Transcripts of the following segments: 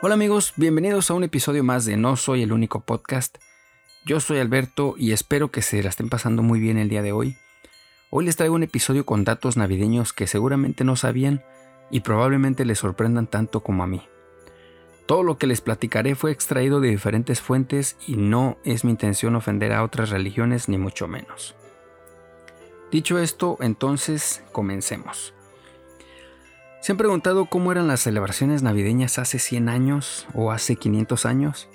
Hola amigos, bienvenidos a un episodio más de No Soy el único podcast. Yo soy Alberto y espero que se la estén pasando muy bien el día de hoy. Hoy les traigo un episodio con datos navideños que seguramente no sabían y probablemente les sorprendan tanto como a mí. Todo lo que les platicaré fue extraído de diferentes fuentes y no es mi intención ofender a otras religiones ni mucho menos. Dicho esto, entonces comencemos. ¿Se han preguntado cómo eran las celebraciones navideñas hace 100 años o hace 500 años?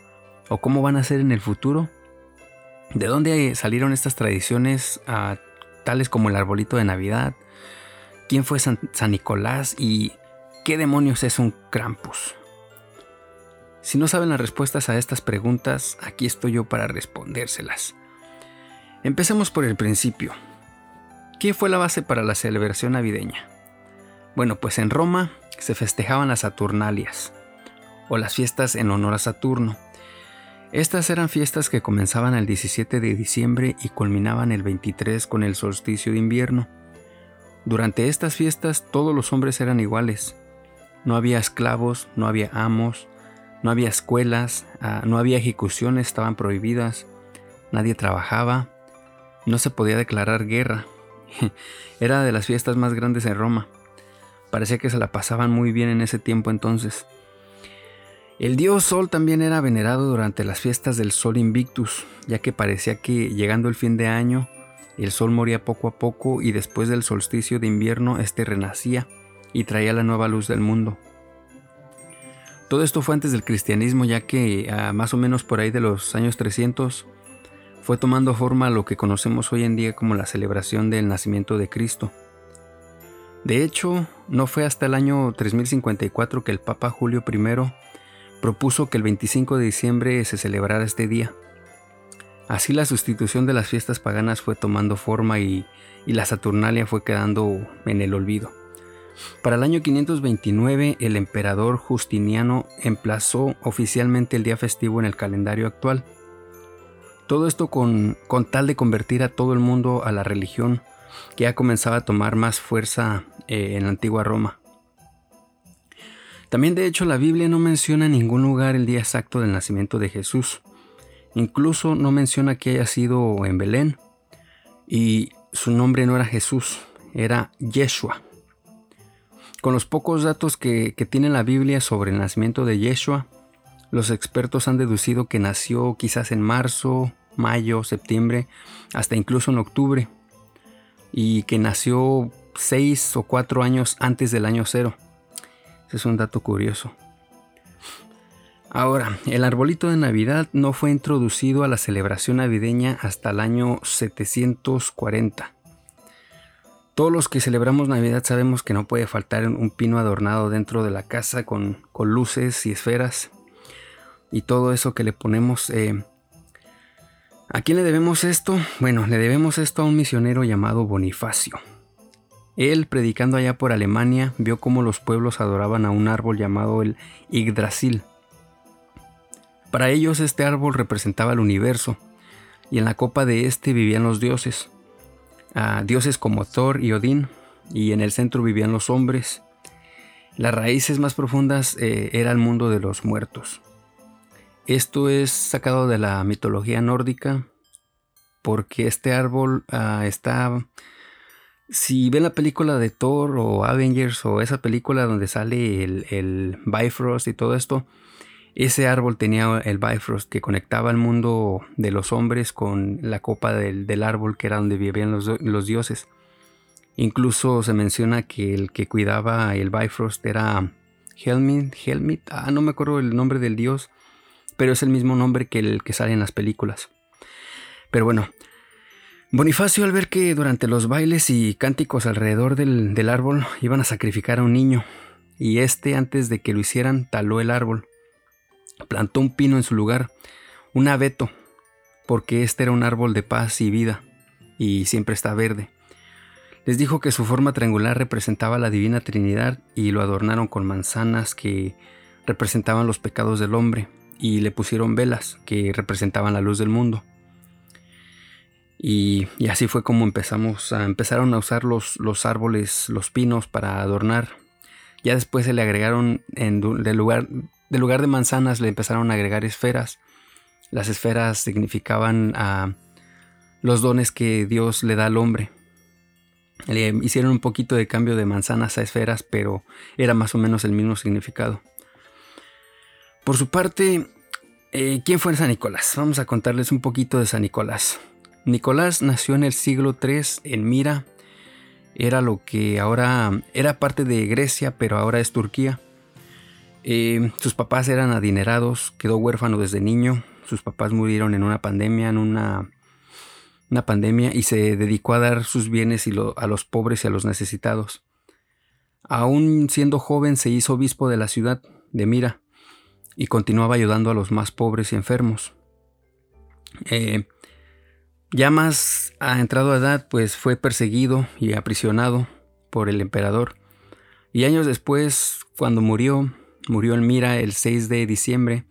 ¿O cómo van a ser en el futuro? ¿De dónde salieron estas tradiciones ah, tales como el arbolito de Navidad? ¿Quién fue San, San Nicolás? ¿Y qué demonios es un Krampus? Si no saben las respuestas a estas preguntas, aquí estoy yo para respondérselas. Empecemos por el principio. ¿Qué fue la base para la celebración navideña? Bueno, pues en Roma se festejaban las Saturnalias, o las fiestas en honor a Saturno. Estas eran fiestas que comenzaban el 17 de diciembre y culminaban el 23 con el solsticio de invierno. Durante estas fiestas todos los hombres eran iguales. No había esclavos, no había amos, no había escuelas, ah, no había ejecuciones, estaban prohibidas, nadie trabajaba, no se podía declarar guerra. Era de las fiestas más grandes en Roma. Parecía que se la pasaban muy bien en ese tiempo entonces. El dios Sol también era venerado durante las fiestas del Sol Invictus, ya que parecía que llegando el fin de año, el Sol moría poco a poco y después del solsticio de invierno, este renacía y traía la nueva luz del mundo. Todo esto fue antes del cristianismo, ya que más o menos por ahí de los años 300 fue tomando forma lo que conocemos hoy en día como la celebración del nacimiento de Cristo. De hecho, no fue hasta el año 3054 que el Papa Julio I propuso que el 25 de diciembre se celebrara este día. Así la sustitución de las fiestas paganas fue tomando forma y, la Saturnalia fue quedando en el olvido. Para el año 529 el emperador Justiniano emplazó oficialmente el día festivo en el calendario actual. Todo esto con, con tal de convertir a todo el mundo a la religión que ya comenzaba a tomar más fuerza eh, en la antigua Roma. También de hecho la Biblia no menciona en ningún lugar el día exacto del nacimiento de Jesús. Incluso no menciona que haya sido en Belén. Y su nombre no era Jesús, era Yeshua. Con los pocos datos que, que tiene la Biblia sobre el nacimiento de Yeshua, los expertos han deducido que nació quizás en marzo, mayo, septiembre, hasta incluso en octubre, y que nació seis o cuatro años antes del año cero. Ese es un dato curioso. Ahora, el arbolito de Navidad no fue introducido a la celebración navideña hasta el año 740. Todos los que celebramos Navidad sabemos que no puede faltar un pino adornado dentro de la casa con, luces y esferas y todo eso que le ponemos. Eh, ¿A quién le debemos esto? Bueno, le debemos esto a un misionero llamado Bonifacio. Él, predicando allá por Alemania, vio cómo los pueblos adoraban a un árbol llamado el Yggdrasil. Para ellos este árbol representaba el universo, y en la copa de este vivían los dioses, dioses como Thor y Odín, y en el centro vivían los hombres. Las raíces más profundas eh, era el mundo de los muertos. Esto es sacado de la mitología nórdica, porque este árbol ah, está si ven la película de Thor o Avengers o esa película donde sale el, Bifrost y todo esto, ese árbol tenía el Bifrost que conectaba el mundo de los hombres con la copa del, árbol que era donde vivían los, dioses. Incluso se menciona que el que cuidaba el Bifrost era Helmit, Helmit, ah, no me acuerdo el nombre del dios, pero es el mismo nombre que el que sale en las películas. Pero bueno, Bonifacio al ver que durante los bailes y cánticos alrededor del, árbol iban a sacrificar a un niño, y este antes de que lo hicieran taló el árbol, plantó un pino en su lugar, un abeto, porque este era un árbol de paz y vida, y siempre está verde. Les dijo que su forma triangular representaba la divina Trinidad y lo adornaron con manzanas que representaban los pecados del hombre, y le pusieron velas que representaban la luz del mundo. Y, así fue como empezamos empezaron a usar los, los árboles, los pinos para adornar. Ya después se le agregaron en lugar de lugar de manzanas le empezaron a agregar esferas. Las esferas significaban a los dones que Dios le da al hombre. Le hicieron un poquito de cambio de manzanas a esferas, pero era más o menos el mismo significado. Por su parte, eh, ¿quién fue San Nicolás? Vamos a contarles un poquito de San Nicolás. Nicolás nació en el siglo III en Mira. Era lo que ahora era parte de Grecia, pero ahora es Turquía. Eh, sus papás eran adinerados, quedó huérfano desde niño. Sus papás murieron en una pandemia, en una una pandemia y se dedicó a dar sus bienes a los pobres y a los necesitados. Aún siendo joven se hizo obispo de la ciudad de Mira y continuaba ayudando a los más pobres y enfermos. Eh, ya más a entrado a edad, pues fue perseguido y aprisionado por el emperador. Y años después, cuando murió, murió en Mira el 6 de diciembre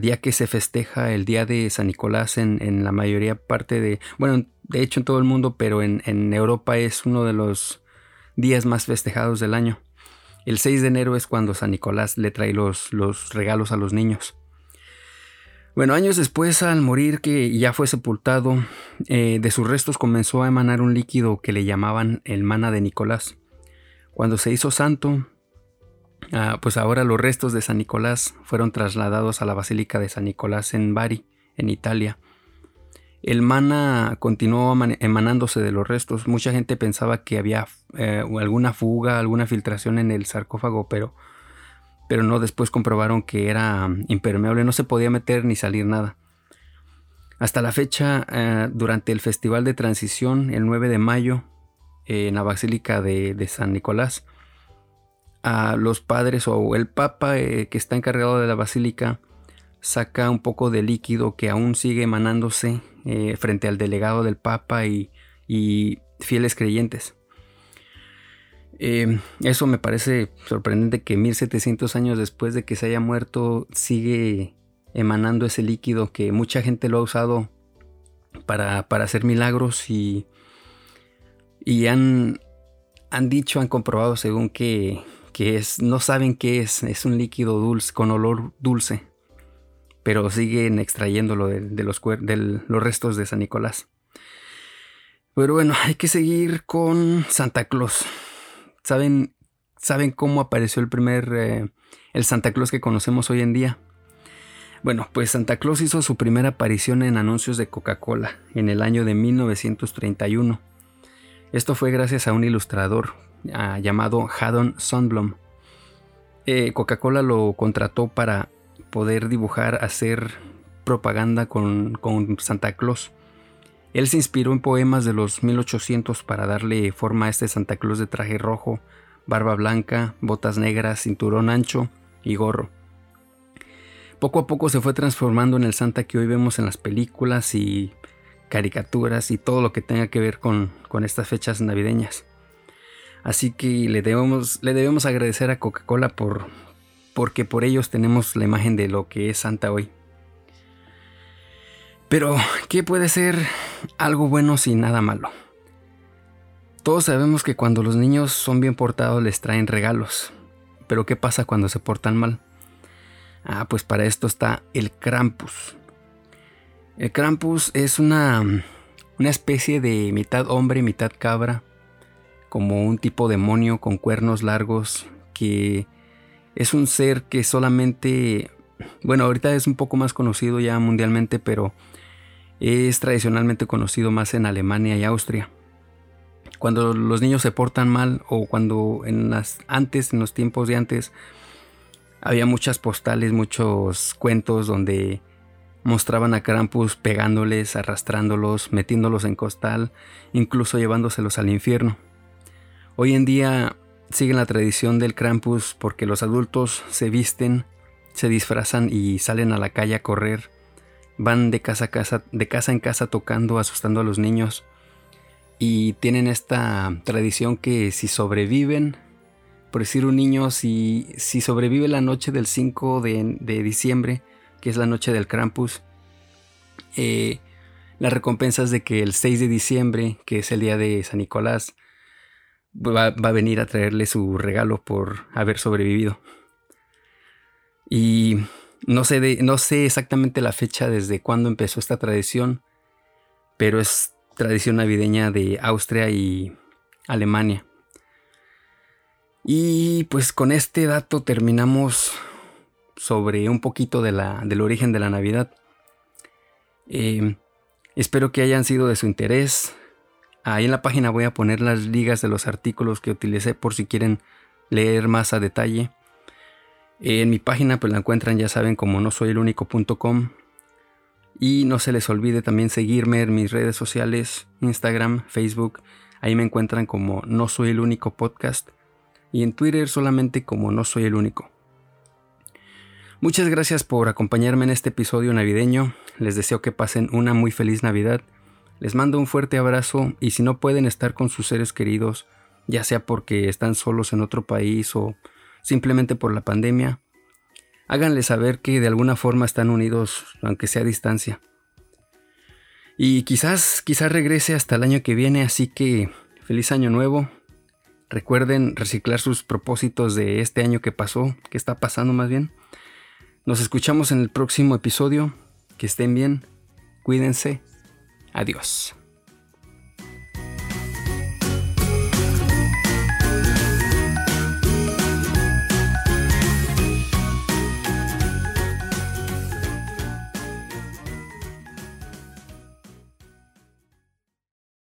día que se festeja el día de San Nicolás en, la mayoría parte de, bueno, de hecho en todo el mundo, pero en, Europa es uno de los días más festejados del año. El 6 de enero es cuando San Nicolás le trae los, los regalos a los niños. Bueno, años después, al morir, que ya fue sepultado, eh, de sus restos comenzó a emanar un líquido que le llamaban el mana de Nicolás. Cuando se hizo santo, Ah, pues ahora los restos de San Nicolás fueron trasladados a la Basílica de San Nicolás en Bari, en Italia. El mana continuó emanándose de los restos. Mucha gente pensaba que había eh, alguna fuga, alguna filtración en el sarcófago, pero, pero no, después comprobaron que era mm, impermeable, no se podía meter ni salir nada. Hasta la fecha, eh, durante el Festival de Transición, el 9 de mayo, en la Basílica de San Nicolás, los padres o el papa eh, que está encargado de la basílica saca un poco de líquido que aún sigue emanándose eh, frente al delegado del papa y, fieles creyentes. Eh, eso me parece sorprendente que 1700 años después de que se haya muerto sigue emanando ese líquido que mucha gente lo ha usado para, para hacer milagros y, y han, han dicho, han comprobado según que que es, no saben qué es, es un líquido dulce, con olor dulce, pero siguen extrayéndolo de, los, los restos de San Nicolás. Pero bueno, hay que seguir con Santa Claus. ¿Saben, ¿saben cómo apareció el primer, eh, el Santa Claus que conocemos hoy en día? Bueno, pues Santa Claus hizo su primera aparición en anuncios de Coca-Cola en el año de 1931. Esto fue gracias a un ilustrador llamado Haddon Sundblom. Eh, Coca-Cola lo contrató para poder dibujar, hacer propaganda con, Santa Claus. Él se inspiró en poemas de los 1800 para darle forma a este Santa Claus de traje rojo, barba blanca, botas negras, cinturón ancho y gorro. Poco a poco se fue transformando en el Santa que hoy vemos en las películas y caricaturas y todo lo que tenga que ver con estas fechas navideñas. Así que le debemos, le debemos agradecer a Coca-Cola por, porque por ellos tenemos la imagen de lo que es Santa hoy. Pero, ¿qué puede ser algo bueno sin nada malo? Todos sabemos que cuando los niños son bien portados les traen regalos. Pero ¿qué pasa cuando se portan mal? Ah, pues para esto está el Krampus. El Krampus es una, una especie de mitad hombre, mitad cabra, como un tipo demonio con cuernos largos que es un ser que solamente, bueno, ahorita es un poco más conocido ya mundialmente, pero es tradicionalmente conocido más en Alemania y Austria. Cuando los niños se portan mal o cuando en las antes, en los tiempos de antes, había muchas postales, muchos cuentos donde mostraban a Krampus pegándoles, arrastrándolos, metiéndolos en costal, incluso llevándoselos al infierno. Hoy en día siguen la tradición del Krampus porque los adultos se visten, se disfrazan y salen a la calle a correr. Van de casa a casa, de casa en casa tocando, asustando a los niños. Y tienen esta tradición que si sobreviven, por decir un niño, si, si sobrevive la noche del 5 de, diciembre, que es la noche del Krampus, eh, la recompensa es de que el 6 de diciembre, que es el día de San Nicolás, va, a venir a traerle su regalo por haber sobrevivido. Y no sé, no sé exactamente la fecha desde cuándo empezó esta tradición, pero es tradición navideña de Austria y Alemania. Y pues con este dato terminamos sobre un poquito de la, del origen de la Navidad. Eh, espero que hayan sido de su interés. Ahí en la página voy a poner las ligas de los artículos que utilicé por si quieren leer más a detalle. En mi página pues la encuentran ya saben como no soy el único.com y no se les olvide también seguirme en mis redes sociales, Instagram, Facebook, ahí me encuentran como no soy el único podcast y en Twitter solamente como no soy el único. Muchas gracias por acompañarme en este episodio navideño. Les deseo que pasen una muy feliz Navidad. Les mando un fuerte abrazo y si no pueden estar con sus seres queridos, ya sea porque están solos en otro país o simplemente por la pandemia, háganle saber que de alguna forma están unidos, aunque sea a distancia. Y quizás, quizás regrese hasta el año que viene, así que feliz año nuevo. Recuerden reciclar sus propósitos de este año que pasó, que está pasando más bien. Nos escuchamos en el próximo episodio. Que estén bien. Cuídense. Adiós.